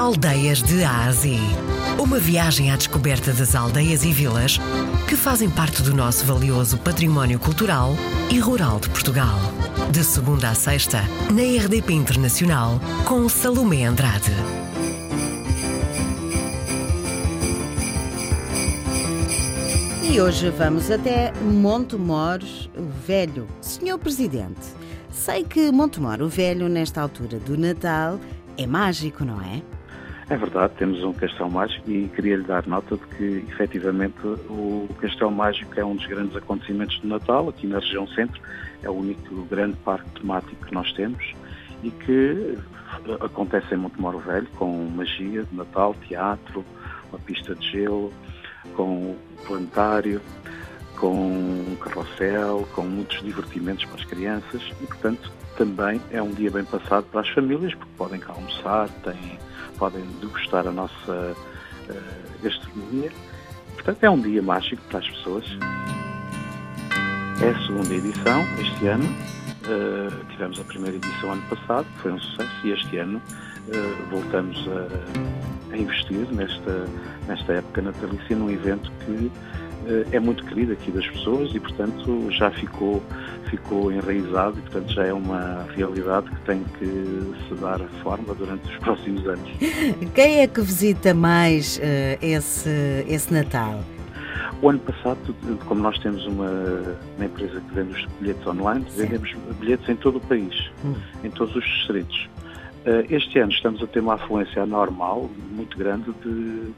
Aldeias de Ásia. Uma viagem à descoberta das aldeias e vilas que fazem parte do nosso valioso património cultural e rural de Portugal. De segunda a sexta, na RDP Internacional, com Salomé Andrade. E hoje vamos até Montemores Velho. Senhor Presidente, sei que Montemor o Velho, nesta altura do Natal, é mágico, não é? É verdade, temos um castelo mágico e queria lhe dar nota de que, efetivamente, o castelo mágico é um dos grandes acontecimentos do Natal, aqui na região centro, é o único grande parque temático que nós temos e que acontece em Montemoro Velho, com magia de Natal, teatro, uma pista de gelo, com o planetário, com um carrossel, com muitos divertimentos para as crianças e, portanto, também é um dia bem passado para as famílias, porque podem almoçar, têm, podem degustar a nossa uh, gastronomia. Portanto, é um dia mágico para as pessoas. É a segunda edição este ano. Uh, tivemos a primeira edição ano passado, que foi um sucesso, e este ano uh, voltamos a, a, investir nesta, nesta época natalícia num evento que é muito querido aqui das pessoas e, portanto, já ficou, ficou enraizado e, portanto, já é uma realidade que tem que se dar forma durante os próximos anos. Quem é que visita mais esse, esse Natal? O ano passado, como nós temos uma, uma empresa que vende os bilhetes online, Sim. vendemos bilhetes em todo o país, hum. em todos os distritos. Eh, este ano estamos a ter uma afluência anormal, muito grande, de uh,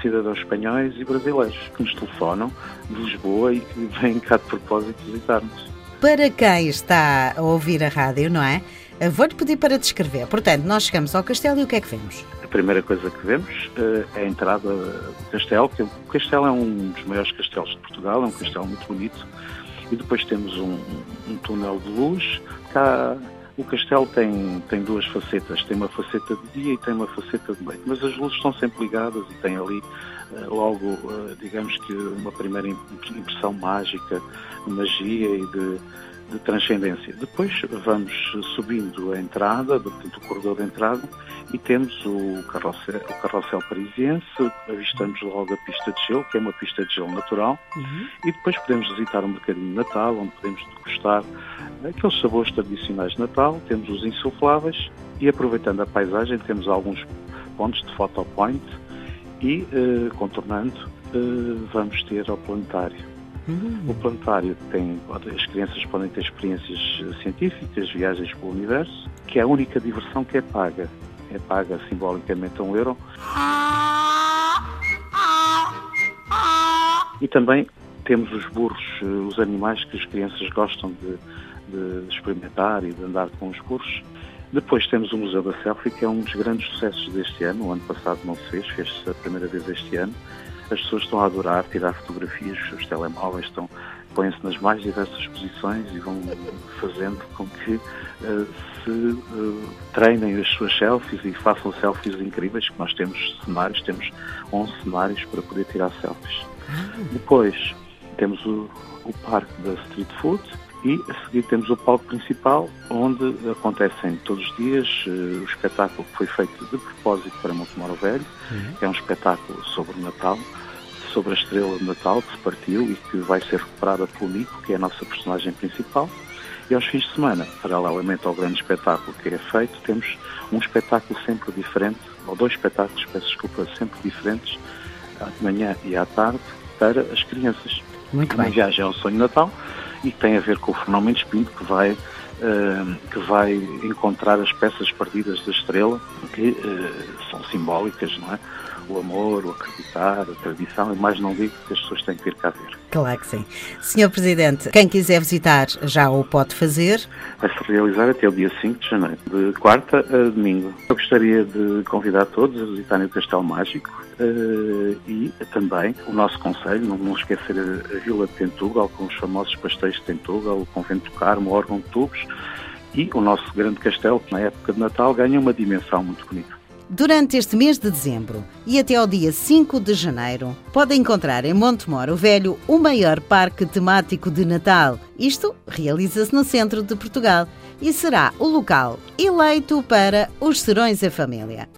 cidadãos espanhóis e brasileiros que nos telefonam de Lisboa e que vêm cá de propósito visitar-nos. Para quem está a ouvir a rádio, não é? Eh, vou-lhe pedir para descrever. Portanto, nós chegamos ao castelo e o que é que vemos? A primeira coisa que vemos uh, é a entrada do castelo, que o castelo é um dos maiores castelos de Portugal, é um castelo muito bonito. E depois temos um, um túnel de luz. Cá, o castelo tem, tem duas facetas, tem uma faceta de dia e tem uma faceta de noite, mas as luzes estão sempre ligadas e tem ali uh, logo, uh, digamos que uma primeira impressão mágica, magia e de de transcendência. Depois vamos subindo a entrada, do, do corredor de entrada, e temos o carrossel, o carrossel parisiense, avistamos logo a pista de gelo, que é uma pista de gelo natural, uhum. e depois podemos visitar um mercadinho de Natal, onde podemos degustar aqueles sabores tradicionais de Natal, temos os insufláveis, e aproveitando a paisagem, temos alguns pontos de photopoint, e eh, contornando, eh, vamos ter ao planetário. Uhum. O planetário tem, as crianças podem ter experiências científicas, viagens pelo universo, que é a única diversão que é paga. É paga simbolicamente um euro. E também temos os burros, eh, os animais que as crianças gostam de, de experimentar e de andar com os burros. Depois temos o Museu da Selfie, que é um dos grandes sucessos deste ano. O ano passado não se fez, fez-se a primeira vez este ano as pessoas estão a adorar tirar fotografias, os seus telemóveis estão põem-se nas mais diversas posições e vão fazendo com que uh, se uh, treinem as suas selfies e façam selfies incríveis, que nós temos cenários, temos 11 cenários para poder tirar selfies. Depois temos o, o parque da Street Food, e a seguir temos o palco principal, onde acontecem todos os dias uh, o espetáculo que foi feito de propósito para Montemoro Velho, uhum. que é um espetáculo sobre o Natal, sobre a estrela de Natal que se partiu e que vai ser recuperada pelo Nico, que é a nossa personagem principal. E aos fins de semana, paralelamente ao grande espetáculo que é feito, temos um espetáculo sempre diferente, ou dois espetáculos, peço desculpa, sempre diferentes, de manhã e à tarde, para as crianças. Muito bem. A viagem ao sonho Natal e tem a ver com o Mendes Pinto, que vai, uh, que vai encontrar as peças perdidas da estrela, que uh, são simbólicas, não é? o amor, o acreditar, a tradição, e mais não digo que as pessoas têm que vir cá ver. Claro que sim. Senhor Presidente, quem quiser visitar já o pode fazer? Vai-se realizar até o dia 5 de janeiro, de quarta a domingo. Eu gostaria de convidar todos a visitarem o Castelo Mágico uh, e também o nosso Conselho, não, não esquecer a, a Vila de Tentugal, com os famosos pastéis de Tentugal, o Convento do Carmo, o órgão de tubos, e o nosso grande castelo, que na época de Natal ganha uma dimensão muito bonita. Durante este mês de dezembro e até ao dia 5 de janeiro, pode encontrar em Montemor o Velho o maior parque temático de Natal. Isto realiza-se no centro de Portugal e será o local eleito para os Serões em Família.